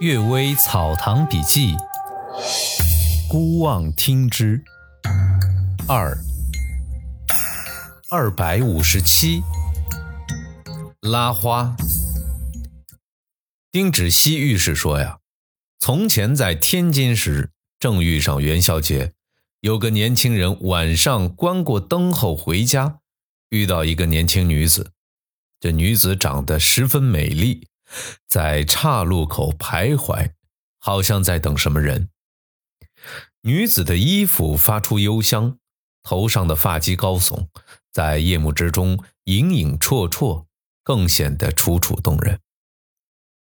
《岳微草堂笔记》，孤望听之。二二百五十七，拉花。丁芷溪御史说呀，从前在天津时，正遇上元宵节，有个年轻人晚上关过灯后回家，遇到一个年轻女子，这女子长得十分美丽。在岔路口徘徊，好像在等什么人。女子的衣服发出幽香，头上的发髻高耸，在夜幕之中影影绰绰，更显得楚楚动人。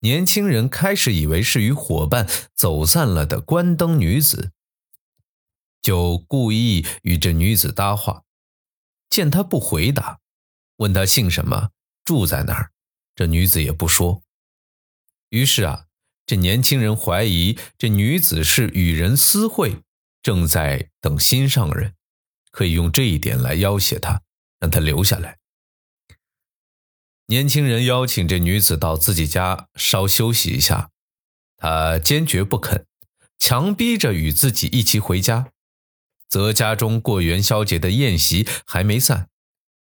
年轻人开始以为是与伙伴走散了的关灯女子，就故意与这女子搭话。见她不回答，问她姓什么，住在哪儿，这女子也不说。于是啊，这年轻人怀疑这女子是与人私会，正在等心上人，可以用这一点来要挟她，让她留下来。年轻人邀请这女子到自己家稍休息一下，她坚决不肯，强逼着与自己一起回家，则家中过元宵节的宴席还没散，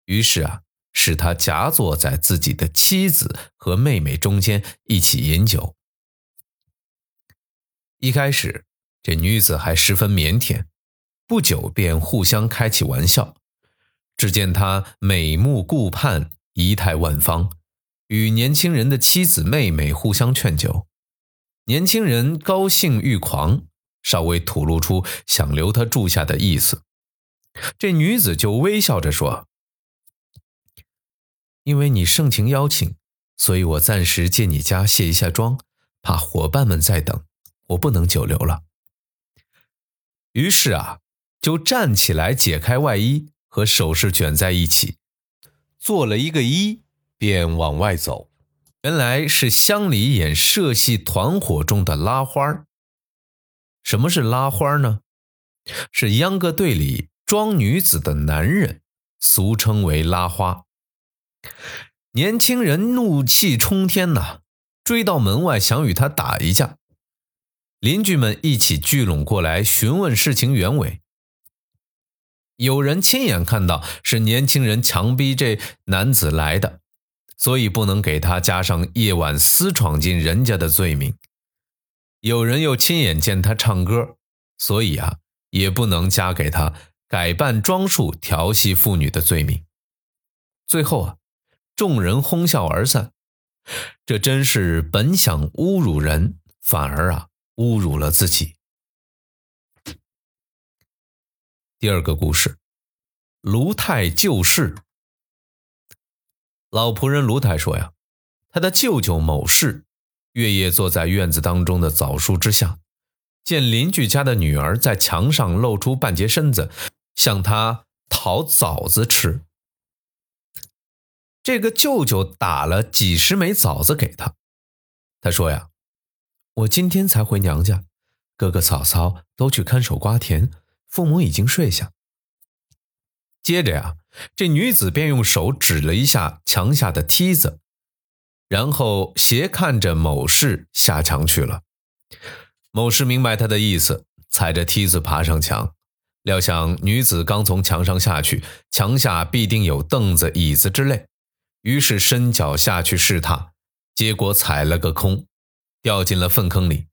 于是啊。使他夹坐在自己的妻子和妹妹中间一起饮酒。一开始，这女子还十分腼腆，不久便互相开起玩笑。只见她美目顾盼，仪态万方，与年轻人的妻子妹妹互相劝酒。年轻人高兴欲狂，稍微吐露出想留她住下的意思。这女子就微笑着说。因为你盛情邀请，所以我暂时借你家卸一下妆，怕伙伴们在等，我不能久留了。于是啊，就站起来解开外衣和首饰卷在一起，做了一个揖，便往外走。原来是乡里演社戏团伙中的拉花什么是拉花呢？是秧歌队里装女子的男人，俗称为拉花。年轻人怒气冲天呐，追到门外想与他打一架。邻居们一起聚拢过来询问事情原委。有人亲眼看到是年轻人强逼这男子来的，所以不能给他加上夜晚私闯进人家的罪名。有人又亲眼见他唱歌，所以啊，也不能加给他改扮装束调戏妇女的罪名。最后啊。众人哄笑而散，这真是本想侮辱人，反而啊侮辱了自己。第二个故事，卢太救世。老仆人卢太说呀，他的舅舅某氏月夜坐在院子当中的枣树之下，见邻居家的女儿在墙上露出半截身子，向他讨枣子吃。这个舅舅打了几十枚枣子给他，他说呀：“我今天才回娘家，哥哥嫂嫂都去看守瓜田，父母已经睡下。”接着呀，这女子便用手指了一下墙下的梯子，然后斜看着某氏下墙去了。某氏明白他的意思，踩着梯子爬上墙，料想女子刚从墙上下去，墙下必定有凳子、椅子之类。于是伸脚下去试踏，结果踩了个空，掉进了粪坑里。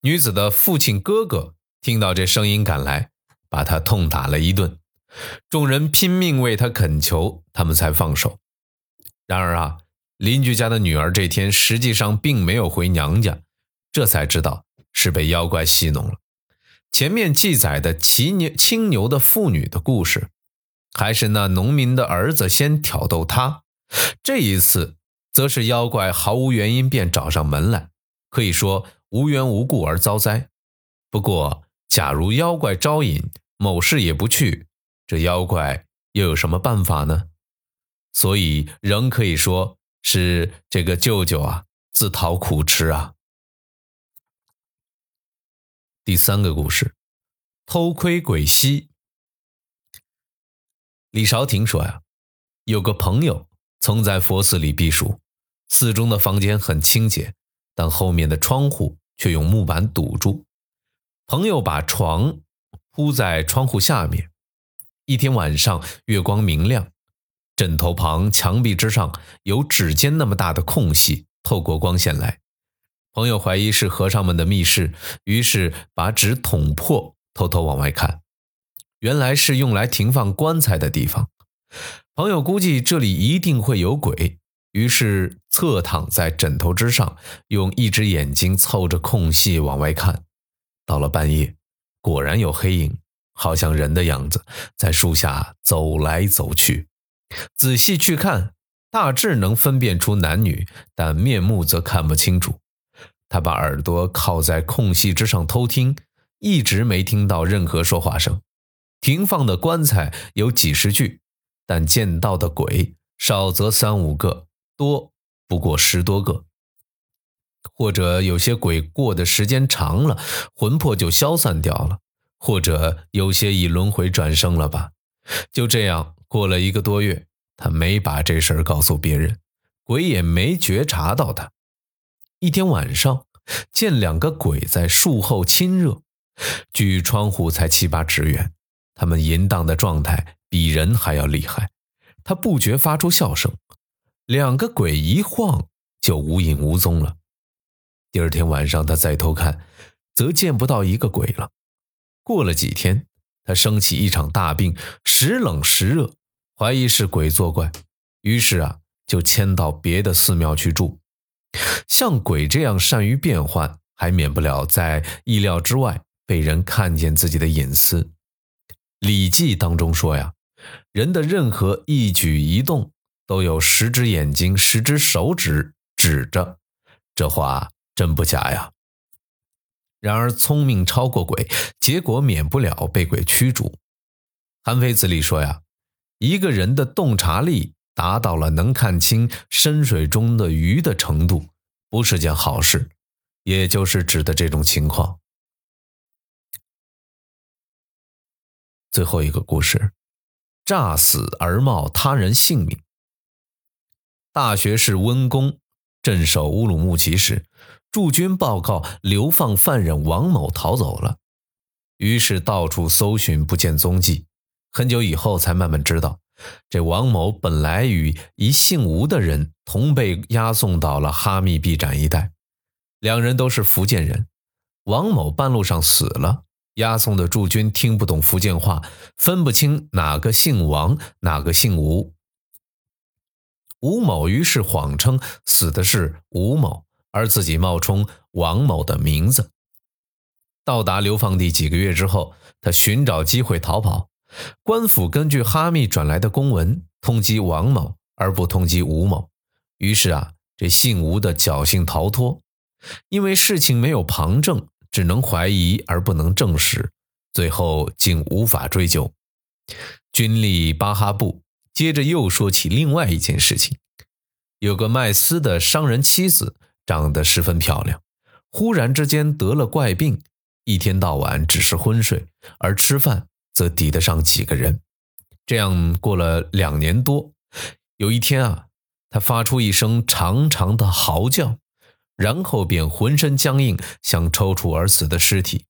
女子的父亲哥哥听到这声音赶来，把他痛打了一顿。众人拼命为他恳求，他们才放手。然而啊，邻居家的女儿这天实际上并没有回娘家，这才知道是被妖怪戏弄了。前面记载的骑牛青牛的妇女的故事，还是那农民的儿子先挑逗她。这一次，则是妖怪毫无原因便找上门来，可以说无缘无故而遭灾。不过，假如妖怪招引，某事也不去，这妖怪又有什么办法呢？所以，仍可以说是这个舅舅啊自讨苦吃啊。第三个故事，偷窥鬼溪。李少廷说呀，有个朋友。曾在佛寺里避暑，寺中的房间很清洁，但后面的窗户却用木板堵住。朋友把床铺在窗户下面。一天晚上，月光明亮，枕头旁、墙壁之上有指尖那么大的空隙，透过光线来。朋友怀疑是和尚们的密室，于是把纸捅破，偷偷往外看。原来是用来停放棺材的地方。朋友估计这里一定会有鬼，于是侧躺在枕头之上，用一只眼睛凑着空隙往外看。到了半夜，果然有黑影，好像人的样子，在树下走来走去。仔细去看，大致能分辨出男女，但面目则看不清楚。他把耳朵靠在空隙之上偷听，一直没听到任何说话声。停放的棺材有几十具，但见到的鬼少则三五个，多不过十多个。或者有些鬼过的时间长了，魂魄就消散掉了；或者有些已轮回转生了吧。就这样过了一个多月，他没把这事儿告诉别人，鬼也没觉察到他。一天晚上，见两个鬼在树后亲热，距窗户才七八尺远。他们淫荡的状态比人还要厉害，他不觉发出笑声。两个鬼一晃就无影无踪了。第二天晚上，他再偷看，则见不到一个鬼了。过了几天，他生起一场大病，时冷时热，怀疑是鬼作怪，于是啊，就迁到别的寺庙去住。像鬼这样善于变换，还免不了在意料之外被人看见自己的隐私。《礼记》当中说呀，人的任何一举一动都有十只眼睛、十只手指指着，这话真不假呀。然而聪明超过鬼，结果免不了被鬼驱逐。《韩非子》里说呀，一个人的洞察力达到了能看清深水中的鱼的程度，不是件好事，也就是指的这种情况。最后一个故事，诈死而冒他人性命。大学士温公镇守乌鲁木齐时，驻军报告流放犯人王某逃走了，于是到处搜寻，不见踪迹。很久以后才慢慢知道，这王某本来与一姓吴的人同被押送到了哈密毕展一带，两人都是福建人。王某半路上死了。押送的驻军听不懂福建话，分不清哪个姓王，哪个姓吴。吴某于是谎称死的是吴某，而自己冒充王某的名字。到达流放地几个月之后，他寻找机会逃跑。官府根据哈密转来的公文通缉王某，而不通缉吴某。于是啊，这姓吴的侥幸逃脱，因为事情没有旁证。只能怀疑而不能证实，最后竟无法追究。军力巴哈布接着又说起另外一件事情：有个卖丝的商人妻子长得十分漂亮，忽然之间得了怪病，一天到晚只是昏睡，而吃饭则抵得上几个人。这样过了两年多，有一天啊，他发出一声长长的嚎叫。然后便浑身僵硬，像抽搐而死的尸体。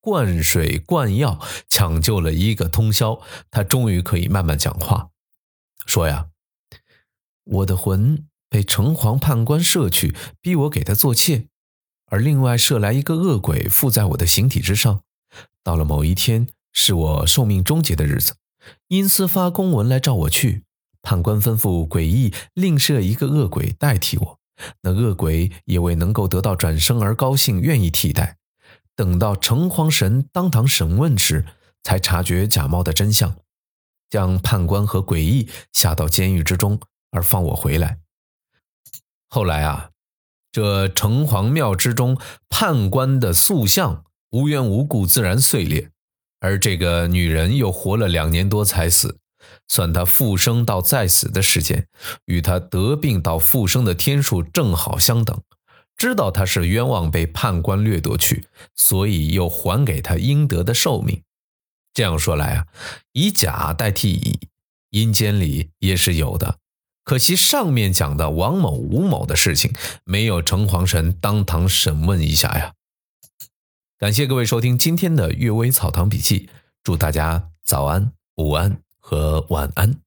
灌水灌药，抢救了一个通宵，他终于可以慢慢讲话，说呀：“我的魂被城隍判官摄去，逼我给他做妾，而另外设来一个恶鬼附在我的形体之上。到了某一天，是我寿命终结的日子，阴司发公文来召我去，判官吩咐诡异另设一个恶鬼代替我。”那恶鬼也为能够得到转生而高兴，愿意替代。等到城隍神当堂审问时，才察觉假冒的真相，将判官和诡异下到监狱之中，而放我回来。后来啊，这城隍庙之中判官的塑像无缘无故自然碎裂，而这个女人又活了两年多才死。算他复生到再死的时间，与他得病到复生的天数正好相等。知道他是冤枉被判官掠夺去，所以又还给他应得的寿命。这样说来啊，以假代替乙，阴间里也是有的。可惜上面讲的王某、吴某的事情，没有城隍神当堂审问一下呀。感谢各位收听今天的《阅微草堂笔记》，祝大家早安、午安和晚安。